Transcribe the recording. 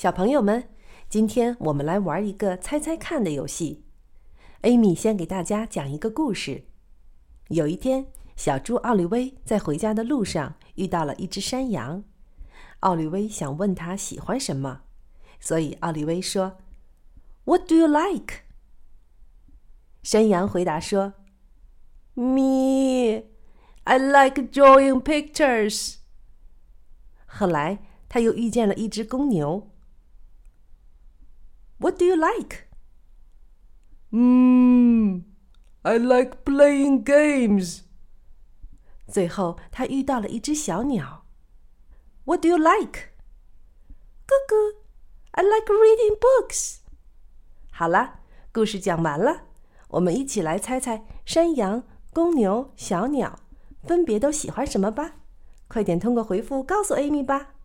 小朋友们，今天我们来玩一个猜猜看的游戏。Amy 先给大家讲一个故事。有一天，小猪奥利威在回家的路上遇到了一只山羊。奥利威想问他喜欢什么，所以奥利威说：“What do you like？” 山羊回答说：“Me, I like drawing pictures。”后来，他又遇见了一只公牛。Do you like? Hmm, I like playing games. 最后，他遇到了一只小鸟。What do you like? Cuckoo, I like reading books. 好了，故事讲完了，我们一起来猜猜山羊、公牛、小鸟分别都喜欢什么吧。快点通过回复告诉 Amy 吧。